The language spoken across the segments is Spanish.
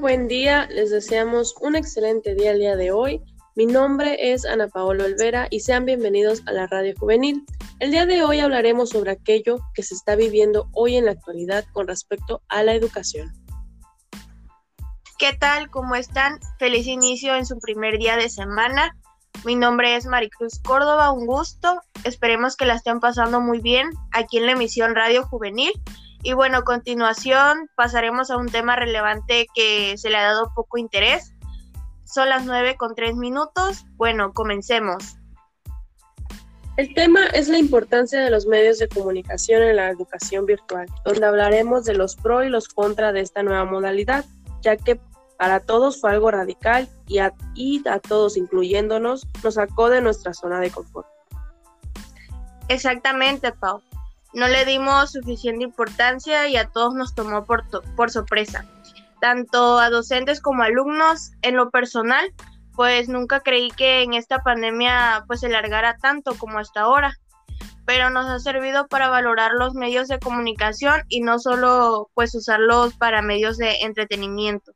Buen día, les deseamos un excelente día el día de hoy. Mi nombre es Ana Paola Olvera y sean bienvenidos a la Radio Juvenil. El día de hoy hablaremos sobre aquello que se está viviendo hoy en la actualidad con respecto a la educación. ¿Qué tal? ¿Cómo están? Feliz inicio en su primer día de semana. Mi nombre es Maricruz Córdoba, un gusto. Esperemos que la estén pasando muy bien aquí en la emisión Radio Juvenil. Y bueno, a continuación pasaremos a un tema relevante que se le ha dado poco interés. Son las 9 con 3 minutos. Bueno, comencemos. El tema es la importancia de los medios de comunicación en la educación virtual, donde hablaremos de los pros y los contras de esta nueva modalidad, ya que para todos fue algo radical y a, y a todos, incluyéndonos, nos sacó de nuestra zona de confort. Exactamente, Pau. No le dimos suficiente importancia y a todos nos tomó por, por sorpresa, tanto a docentes como alumnos. En lo personal, pues nunca creí que en esta pandemia pues se largara tanto como hasta ahora, pero nos ha servido para valorar los medios de comunicación y no solo pues usarlos para medios de entretenimiento.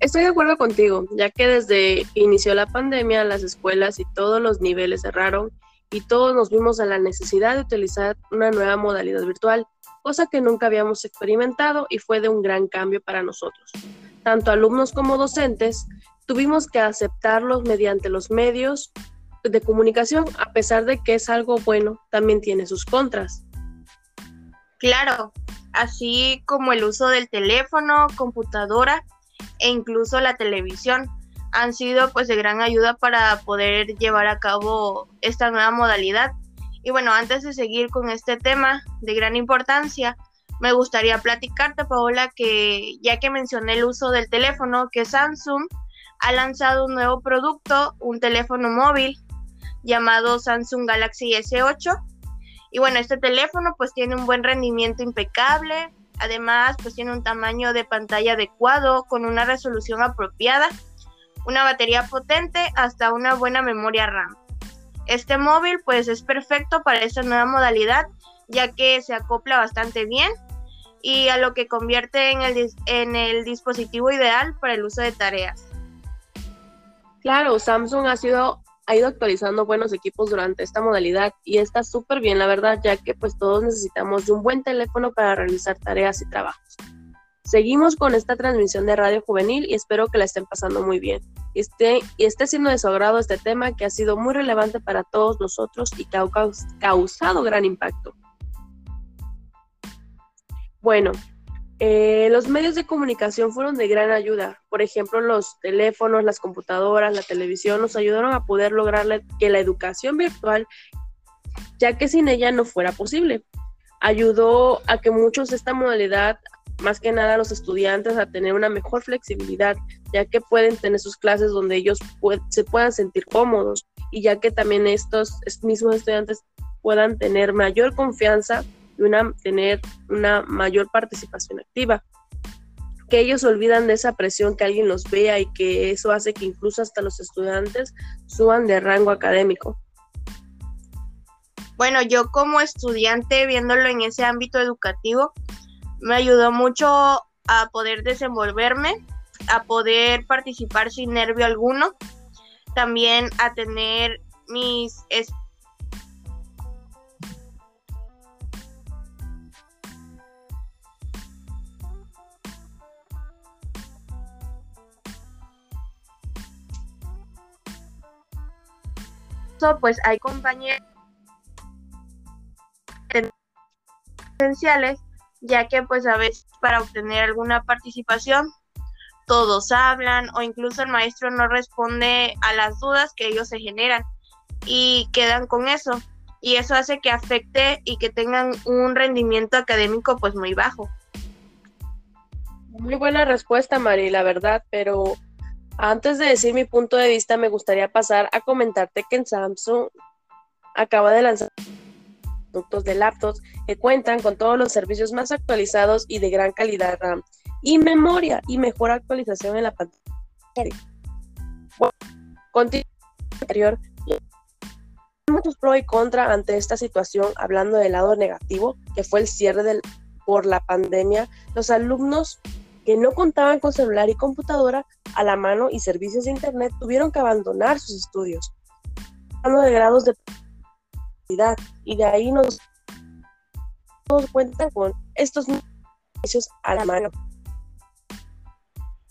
Estoy de acuerdo contigo, ya que desde que inició la pandemia las escuelas y todos los niveles cerraron y todos nos vimos a la necesidad de utilizar una nueva modalidad virtual, cosa que nunca habíamos experimentado y fue de un gran cambio para nosotros. Tanto alumnos como docentes tuvimos que aceptarlos mediante los medios de comunicación, a pesar de que es algo bueno, también tiene sus contras. Claro, así como el uso del teléfono, computadora e incluso la televisión han sido pues de gran ayuda para poder llevar a cabo esta nueva modalidad. Y bueno, antes de seguir con este tema de gran importancia, me gustaría platicarte, Paola, que ya que mencioné el uso del teléfono, que Samsung ha lanzado un nuevo producto, un teléfono móvil llamado Samsung Galaxy S8. Y bueno, este teléfono pues tiene un buen rendimiento impecable, además pues tiene un tamaño de pantalla adecuado con una resolución apropiada, una batería potente hasta una buena memoria RAM. Este móvil pues es perfecto para esta nueva modalidad ya que se acopla bastante bien y a lo que convierte en el, en el dispositivo ideal para el uso de tareas. Claro, Samsung ha sido ha ido actualizando buenos equipos durante esta modalidad y está súper bien, la verdad, ya que pues todos necesitamos de un buen teléfono para realizar tareas y trabajos. Seguimos con esta transmisión de Radio Juvenil y espero que la estén pasando muy bien y esté, y esté siendo de su este tema que ha sido muy relevante para todos nosotros y que ha causado gran impacto. Bueno, eh, los medios de comunicación fueron de gran ayuda. Por ejemplo, los teléfonos, las computadoras, la televisión nos ayudaron a poder lograr que la educación virtual, ya que sin ella no fuera posible. Ayudó a que muchos de esta modalidad, más que nada los estudiantes, a tener una mejor flexibilidad, ya que pueden tener sus clases donde ellos se puedan sentir cómodos y ya que también estos mismos estudiantes puedan tener mayor confianza y una, tener una mayor participación activa. Que ellos olvidan de esa presión que alguien los vea y que eso hace que incluso hasta los estudiantes suban de rango académico. Bueno, yo como estudiante, viéndolo en ese ámbito educativo, me ayudó mucho a poder desenvolverme, a poder participar sin nervio alguno, también a tener mis pues hay compañeros esenciales, ya que pues a veces para obtener alguna participación todos hablan o incluso el maestro no responde a las dudas que ellos se generan y quedan con eso y eso hace que afecte y que tengan un rendimiento académico pues muy bajo. Muy buena respuesta, Mari, la verdad, pero antes de decir mi punto de vista, me gustaría pasar a comentarte que en Samsung acaba de lanzar productos de laptops que cuentan con todos los servicios más actualizados y de gran calidad RAM y memoria y mejor actualización en la pantalla. Bueno, anterior, muchos pro y contra ante esta situación, hablando del lado negativo, que fue el cierre del, por la pandemia. Los alumnos que no contaban con celular y computadora a la mano y servicios de internet tuvieron que abandonar sus estudios, de grados de y de ahí nos, nos cuentan con estos servicios a la mano.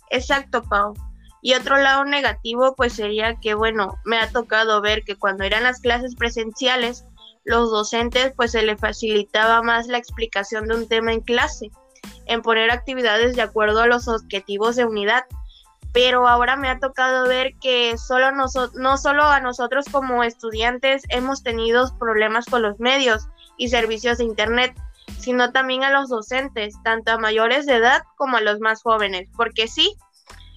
Exacto, Pau. Y otro lado negativo, pues sería que, bueno, me ha tocado ver que cuando eran las clases presenciales, los docentes, pues se les facilitaba más la explicación de un tema en clase, en poner actividades de acuerdo a los objetivos de unidad. Pero ahora me ha tocado ver que solo no solo a nosotros como estudiantes hemos tenido problemas con los medios y servicios de Internet, sino también a los docentes, tanto a mayores de edad como a los más jóvenes, porque sí,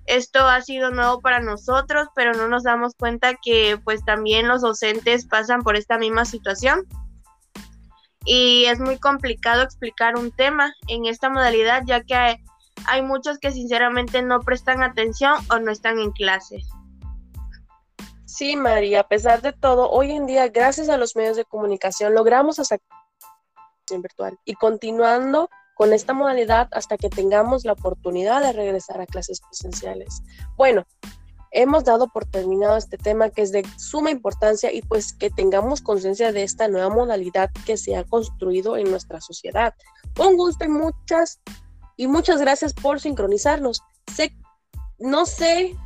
esto ha sido nuevo para nosotros, pero no nos damos cuenta que pues también los docentes pasan por esta misma situación. Y es muy complicado explicar un tema en esta modalidad, ya que hay, muchos que sinceramente no prestan atención o no están en clases. Sí, María, a pesar de todo, hoy en día, gracias a los medios de comunicación, logramos hacer virtual y continuando con esta modalidad hasta que tengamos la oportunidad de regresar a clases presenciales. Bueno, hemos dado por terminado este tema que es de suma importancia y pues que tengamos conciencia de esta nueva modalidad que se ha construido en nuestra sociedad. Un gusto y muchas y muchas gracias por sincronizarnos. Sé, no sé,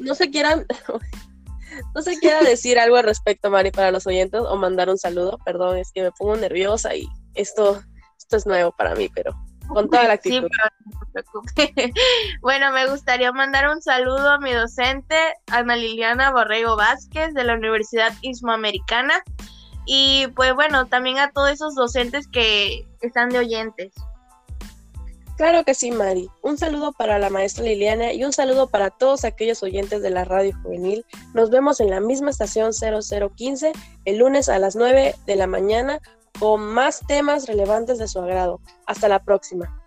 no se quieran, no se quiera decir algo al respecto, Mari, para los oyentes o mandar un saludo. Perdón, es que me pongo nerviosa y esto esto es nuevo para mí, pero con toda la actitud. bueno, me gustaría mandar un saludo a mi docente, Ana Liliana Borrego Vázquez, de la Universidad Ismoamericana. Y pues bueno, también a todos esos docentes que están de oyentes. Claro que sí, Mari. Un saludo para la maestra Liliana y un saludo para todos aquellos oyentes de la radio juvenil. Nos vemos en la misma estación 0015 el lunes a las 9 de la mañana con más temas relevantes de su agrado. Hasta la próxima.